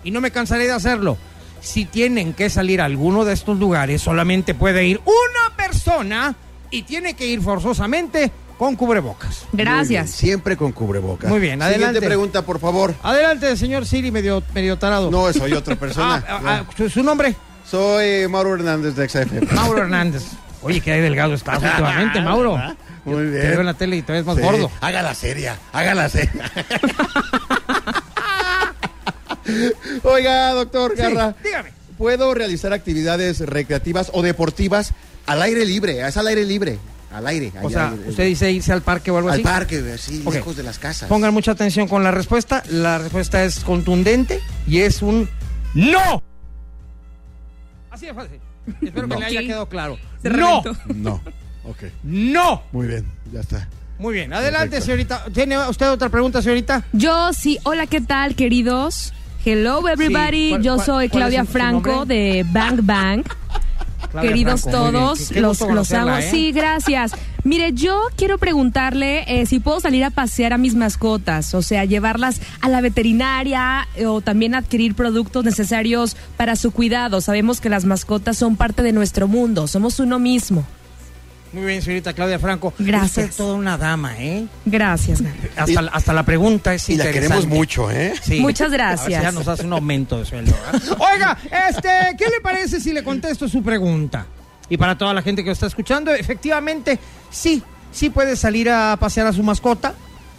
y no me cansaré de hacerlo, si tienen que salir a alguno de estos lugares, solamente puede ir una persona y tiene que ir forzosamente con cubrebocas. Bien, Gracias. Siempre con cubrebocas. Muy bien, adelante. Siguiente pregunta, por favor. Adelante, señor Siri, medio, medio tarado. No, soy otra persona. Ah, ah, ah, ¿su, nombre? Soy Mauro Hernández de XFM. Mauro Hernández. Oye, qué delgado estás últimamente, Mauro. Muy Te veo en bien. la tele y te ves más Sí, gordo. Hágala seria, hágala seria. Oiga, doctor Sí, Garra, dígame. ¿puedo realizar actividades recreativas o deportivas al aire libre? Es al aire libre. Al aire. O allá, sea, al- usted dice irse al parque o algo al así. parque, así, lejos de las casas. Pongan mucha atención con la respuesta. La respuesta es contundente y es un no. Así de fácil. Espero que No. le haya Sí. quedado claro. Se no. reventó. No. Ok. No. Muy bien, ya está. Muy bien. Adelante, Perfecto. señorita. ¿Tiene usted otra pregunta, señorita? Yo sí, hola, ¿qué tal, queridos? Hello, everybody. Sí, ¿cuál- Yo soy Claudia Franco de Bang Bang. Claudia Queridos Franco, todos, Qué- qué los, los amo. conocerla, ¿eh? Sí, gracias. Mire, yo quiero preguntarle eh, si puedo salir a pasear a mis mascotas, o sea, llevarlas a la veterinaria eh, o también adquirir productos necesarios para su cuidado. Sabemos que las mascotas son parte de nuestro mundo, somos uno mismo. Muy bien, señorita Claudia Franco. Gracias. Usted es toda una dama, ¿eh? Gracias. Hasta, hasta la pregunta es Y la queremos mucho, ¿eh? Sí. Muchas A ver gracias. si ya nos hace un aumento de sueldo. Oiga, este, ¿qué le parece si le contesto su pregunta? Y para toda la gente que lo está escuchando, efectivamente, sí, sí puede salir a pasear a su mascota,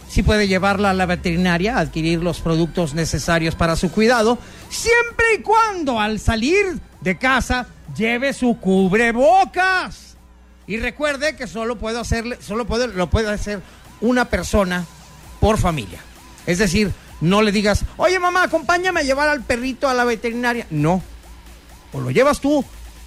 sí puede llevarla a la veterinaria, a adquirir los productos necesarios para su cuidado, siempre y cuando al salir de casa lleve su cubrebocas. Y recuerde que solo puede hacerle, solo puede, lo puede hacer una persona por familia. Es decir, no le digas, oye mamá, acompáñame a llevar al perrito a la veterinaria. No. O lo llevas tú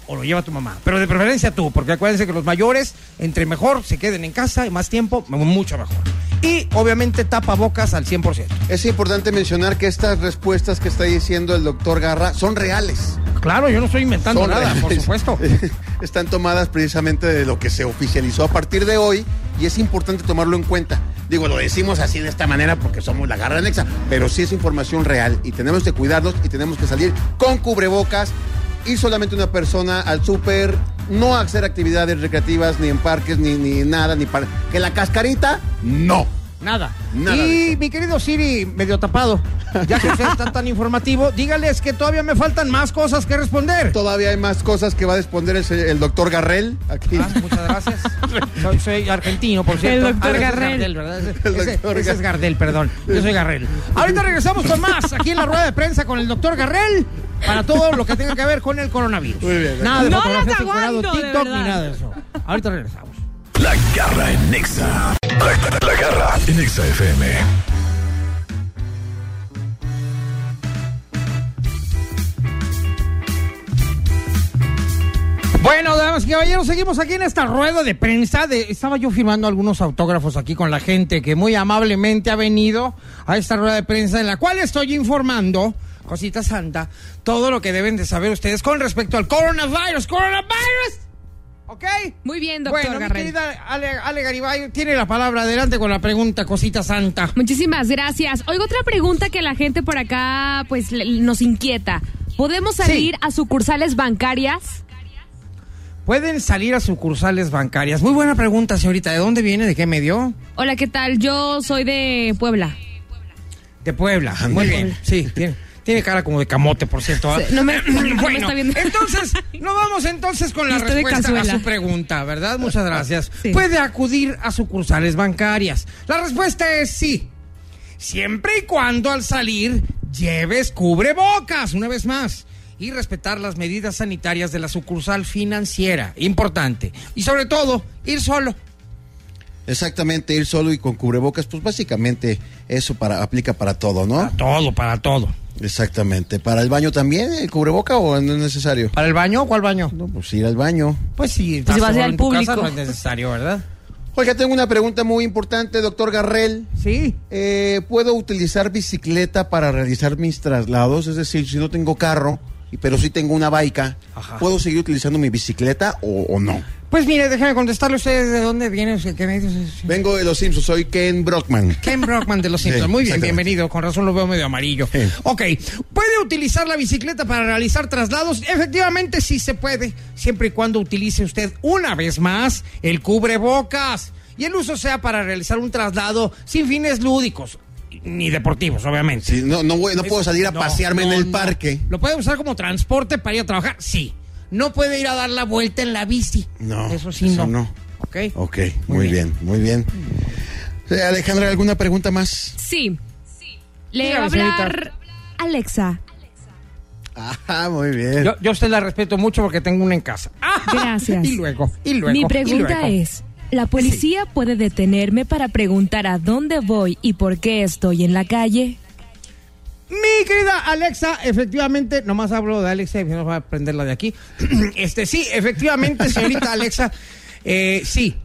o lo lleva tu mamá. Pero de preferencia tú, porque acuérdense que los mayores, entre mejor se queden en casa y más tiempo, mucho mejor. y obviamente tapabocas al 100%. Es importante mencionar que estas respuestas que está diciendo el doctor Garra son reales. Claro, yo no estoy inventando Son nada, por supuesto. Están tomadas precisamente de lo que se oficializó a partir de hoy y es importante tomarlo en cuenta. Digo, lo decimos así de esta manera porque somos la garra anexa, pero sí es información real y tenemos que cuidarnos y tenemos que salir con cubrebocas, ir solamente una persona al súper, no hacer actividades recreativas ni en parques ni, ni nada, ni para... Que la cascarita, no. Nada. Y mi querido Siri, medio tapado, ya que usted está tan informativo, dígales que todavía me faltan más cosas que responder. Todavía hay más cosas que va a responder el, doctor Garrel aquí. Ah, muchas gracias. Soy, soy argentino, por cierto. El doctor Ah, ese es Garrel. Gardel, ¿verdad? Ese, El ese- doctor ese es Gar- Gardel, perdón. Yo soy Garrel. Ahorita regresamos con más aquí en la rueda de prensa con el doctor Garrel para todo lo que tenga que ver con el coronavirus. Muy bien. Nada de No fotografías las aguanto, de TikTok ni nada de eso. Ahorita regresamos. La garra en Nexa. La, la garra en Nexa FM. Bueno, damas y caballeros, seguimos aquí en esta rueda de prensa. Estaba yo firmando algunos autógrafos aquí con la gente que muy amablemente ha venido a esta rueda de prensa en la cual estoy informando, cosita santa, todo lo que deben de saber ustedes con respecto al coronavirus. ¡Coronavirus! ¿Ok? Muy bien, doctor Bueno, mi querida Ale, Ale Garibay tiene la palabra. Adelante con la pregunta, cosita santa. Muchísimas gracias. Oigo otra pregunta que la gente por acá pues le- nos inquieta. ¿Podemos salir a sucursales bancarias? ¿Pueden salir a sucursales bancarias? Muy buena pregunta, señorita. ¿De dónde viene? ¿De qué medio? Hola, ¿qué tal? Yo soy de Puebla. De Puebla. Muy bien. Sí, tiene, tiene cara como de camote, por cierto. Sí, no me- no me bueno, está viendo. entonces, nos vamos entonces con la Estoy respuesta a su pregunta, ¿verdad? Muchas gracias. Sí. Puede acudir a sucursales bancarias. La respuesta es sí. Siempre y cuando al salir lleves cubrebocas, una vez más. Y respetar las medidas sanitarias de la sucursal financiera. Importante. Y sobre todo, ir solo. Exactamente, ir solo y con cubrebocas, pues básicamente eso para aplica para todo, ¿no? Para todo, para todo. Exactamente. ¿Para el baño también el cubreboca o no es necesario? ¿Para el baño? ¿Cuál baño? No, pues ir al baño. Pues sí, Pues si vas a ir al en tu casa, público. no es necesario, ¿verdad? Oiga, tengo una pregunta muy importante, doctor Garrel. Sí. Eh, ¿Puedo utilizar bicicleta para realizar mis traslados? Es decir, si no tengo carro, pero sí tengo una baica, Ajá. ¿puedo seguir utilizando mi bicicleta o, o no? Pues mire, déjame contestarle a ustedes de dónde viene, usted, qué medios es. Vengo de los Simpsons, soy Ken Brockman. Ken Brockman de los Simpsons. Sí, Muy bien, bienvenido. Con razón lo veo medio amarillo. Sí. Ok. ¿Puede utilizar la bicicleta para realizar traslados? Efectivamente, sí se puede. Siempre y cuando utilice usted una vez más el cubrebocas. Y el uso sea para realizar un traslado sin fines lúdicos. Ni deportivos, obviamente. Sí, no, no, puedo salir a No, pasearme en el parque. ¿Lo puede usar como transporte para ir a trabajar? Sí. No puede ir a dar la vuelta en la bici. No, Eso sí, eso no. no. ¿Ok? Ok, muy, bien. muy bien. Eh, Alejandra, ¿alguna pregunta más? Sí. Le Dígame, va a señorita. hablar Alexa. Ah, muy bien. Yo, yo a usted la respeto mucho porque tengo una en casa. Ah, Gracias. Y luego, y luego. Mi pregunta luego. es, ¿la policía puede detenerme para preguntar a dónde voy y por qué estoy en la calle? Querida Alexa, efectivamente, nomás hablo de Alexa y no va a aprenderla de aquí. Este, sí, efectivamente, señorita Alexa, eh, sí.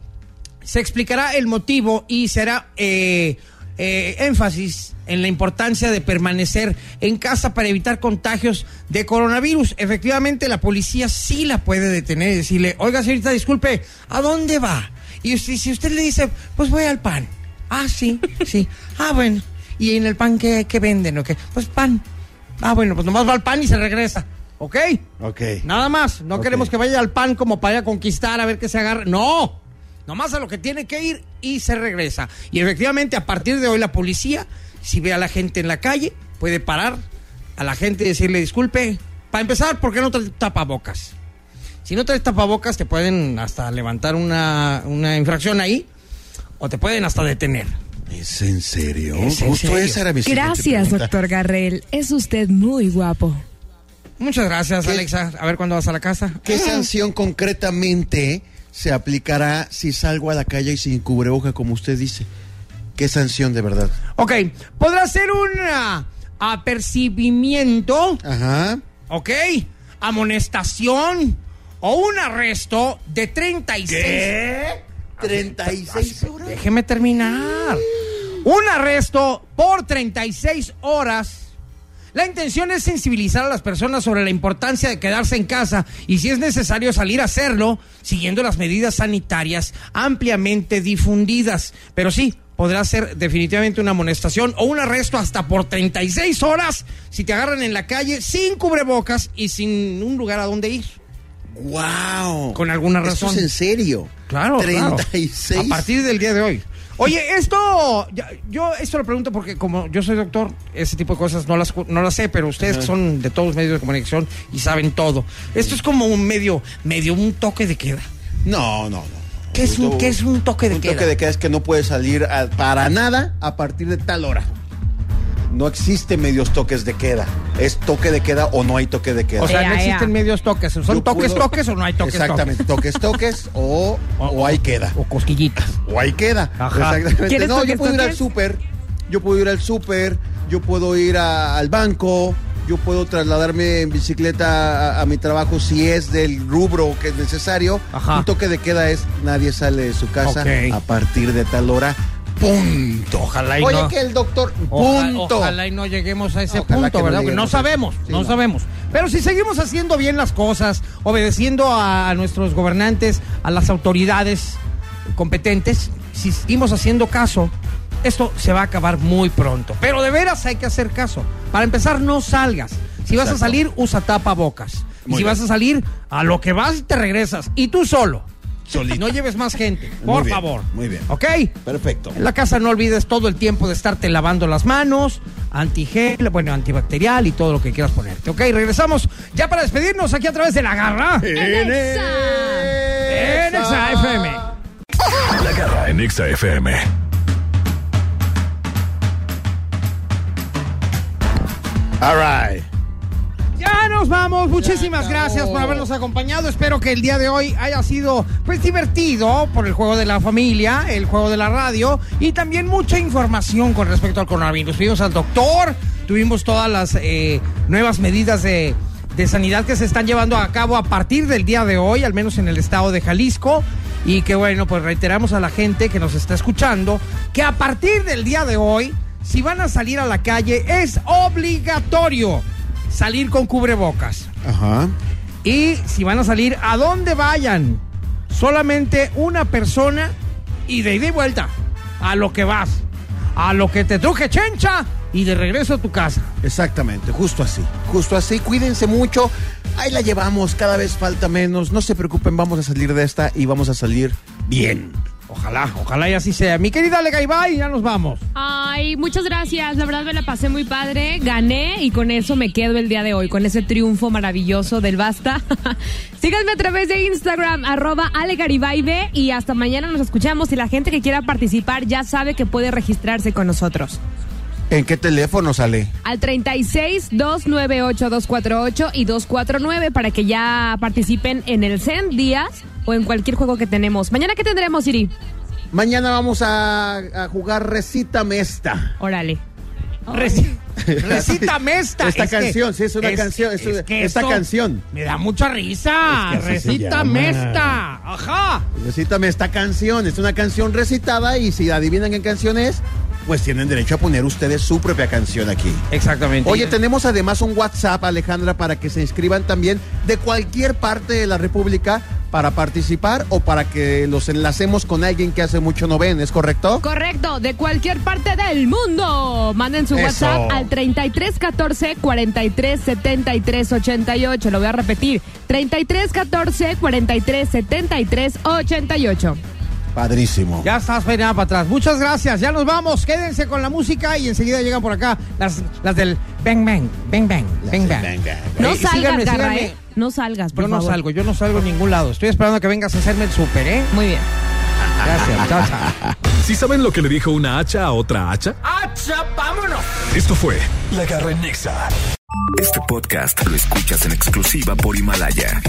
Se explicará el motivo y será eh, eh, énfasis en la importancia de permanecer en casa para evitar contagios de coronavirus. Efectivamente, la policía sí la puede detener y decirle, oiga, señorita, disculpe, ¿a dónde va? Y si usted le dice, pues voy al pan. Ah, sí, sí. Ah, bueno. ¿Y en el pan qué, qué venden o qué? Pues pan. Ah, bueno, pues nomás va al pan y se regresa. ¿Ok? Ok. Nada más. No queremos que vaya al pan como para ir a conquistar, a ver qué se agarra. No. Nomás a lo que tiene que ir y se regresa. Y efectivamente, a partir de hoy, la policía, si ve a la gente en la calle, puede parar a la gente y decirle, disculpe, para empezar, ¿por qué no traes tapabocas? Si no traes tapabocas, te pueden hasta levantar una, una infracción ahí o te pueden hasta detener. ¿Es en serio? ¿Es en Justo serio? esa era mi Gracias, doctor Garrel. Es usted muy guapo. Muchas gracias, ¿Qué? Alexa. A ver cuándo vas a la casa. ¿Qué sanción concretamente se aplicará si salgo a la calle y sin cubreboca, como usted dice? ¿Qué sanción de verdad? Ok, podrá ser un ah, apercibimiento, Ajá. ok, amonestación o un arresto de 36. ¿Qué? 36 horas. Déjeme terminar. Un arresto por 36 horas. La intención es sensibilizar a las personas sobre la importancia de quedarse en casa y si es necesario salir a hacerlo, siguiendo las medidas sanitarias ampliamente difundidas. Pero sí, podrá ser definitivamente una amonestación o un arresto hasta por 36 horas si te agarran en la calle sin cubrebocas y sin un lugar a donde ir. ¡Wow! Con alguna ¿Esto razón. es en serio? Claro, claro. 36. A partir del día de hoy. Oye, esto, yo esto lo pregunto porque como yo soy doctor, ese tipo de cosas no las, no las sé, pero ustedes que son de todos los medios de comunicación y saben todo. Esto es como un medio, medio un toque de queda. No, no, no. ¿Qué es un, qué es un toque de Un queda? toque de queda es que no puedes salir a- para nada a partir de tal hora. No existe medios toques de queda. Es toque de queda o no hay toque de queda. O sea, no existen medios toques. ¿Son Yo toques, puedo- toques o no hay toques, Exactamente, toques, toques o, o hay queda. O cosquillitas. O hay queda. Ajá. Exactamente. ¿Quieres No, yo toques, puedo ir al súper, yo puedo ir al súper, yo puedo ir a- al banco, yo puedo trasladarme en bicicleta a, a mi trabajo si es del rubro que es necesario. Ajá. Un toque de queda es nadie sale de su casa Ok. a partir de tal hora. Punto. Ojalá y Oye, no. que el doctor. Oja- punto. Ojalá y no lleguemos a ese Ojalá punto, no ¿verdad? No sabemos, sí, no, no. sabemos. Pero si seguimos haciendo bien las cosas, obedeciendo a, a nuestros gobernantes, a las autoridades competentes, si seguimos haciendo caso, esto se va a acabar muy pronto. Pero de veras hay que hacer caso. Para empezar, no salgas. Si vas a salir, usa tapabocas. Y Muy si bien. vas a salir, a lo que vas y te regresas. Y tú solo. Solito. No lleves más gente, Muy por bien, favor. muy bien. ¿Ok? Perfecto. En la casa no olvides todo el tiempo de estarte lavando las manos, antigel, bueno, antibacterial y todo lo que quieras ponerte. Ok, regresamos ya para despedirnos aquí a través de la garra. En Exa. En Exa FM. La garra en Exa FM. All right. Ya nos vamos. Muchísimas gracias por habernos acompañado. Espero que el día de hoy haya sido pues divertido por el juego de la familia, el juego de la radio y también mucha información con respecto al coronavirus. Tuvimos al doctor, tuvimos todas las eh, nuevas medidas de, de sanidad que se están llevando a cabo a partir del día de hoy, al menos en el estado de Jalisco. Y que bueno, pues reiteramos a la gente que nos está escuchando que a partir del día de hoy, si van a salir a la calle, es obligatorio salir con cubrebocas. Ajá. Y si van a salir, a donde vayan, solamente una persona y de ida y vuelta. A lo que vas. A lo que te truje chencha y de regreso a tu casa. Exactamente, justo así. Justo así. Cuídense mucho. Ahí la llevamos, cada vez falta menos. No se preocupen, vamos a salir de esta y vamos a salir bien. Ojalá, ojalá y así sea. Mi querida Legaibay, ya nos vamos. Ay, muchas gracias. La verdad me la pasé muy padre. Gané y con eso me quedo el día de hoy, con ese triunfo maravilloso del Basta. Síganme a través de Instagram, arroba alegaribaibe y hasta mañana nos escuchamos. Y la gente que quiera participar ya sabe que puede registrarse con nosotros. ¿En qué teléfono sale? Al 36 298 248 y 249 para que ya participen en el CEN Díaz o en cualquier juego que tenemos. ¿Mañana qué tendremos, Siri? Mañana vamos a, a jugar Recítame esta. Órale. Reci- Recítame esta. Esta Es que- canción, sí, es una canción, es una- que esta canción. Me da mucha risa. Es que Recítame esta. Ajá. Recítame esta canción. Es una canción recitada y si adivinan qué canción es, pues tienen derecho a poner ustedes su propia canción aquí. Exactamente. Oye, tenemos además un WhatsApp, Alejandra, para que se inscriban también de cualquier parte de la República para participar o para que los enlacemos con alguien que hace mucho no ven, ¿es correcto? Correcto, de cualquier parte del mundo. Manden su Eso. WhatsApp al 33 14 43 73 88. Lo voy a repetir: 33 14 43 73 88. Padrísimo. Ya estás peinada para atrás. Muchas gracias. Ya nos vamos. Quédense con la música y enseguida llegan por acá las, las del Bang Bang, Bang Bang, Bang Bang. No Eh, salgas, síganme, Garra, síganme. ¿eh? No salgas, por Yo no favor. salgo, yo no salgo a ningún lado. Estoy esperando a que vengas a hacerme el súper, ¿eh? Muy bien. Gracias. Chao, chao. ¿Sí saben lo que le dijo una hacha a otra hacha? ¡Acha, vámonos! Esto fue La Garra en Nexa. Este podcast lo escuchas en exclusiva por Himalaya.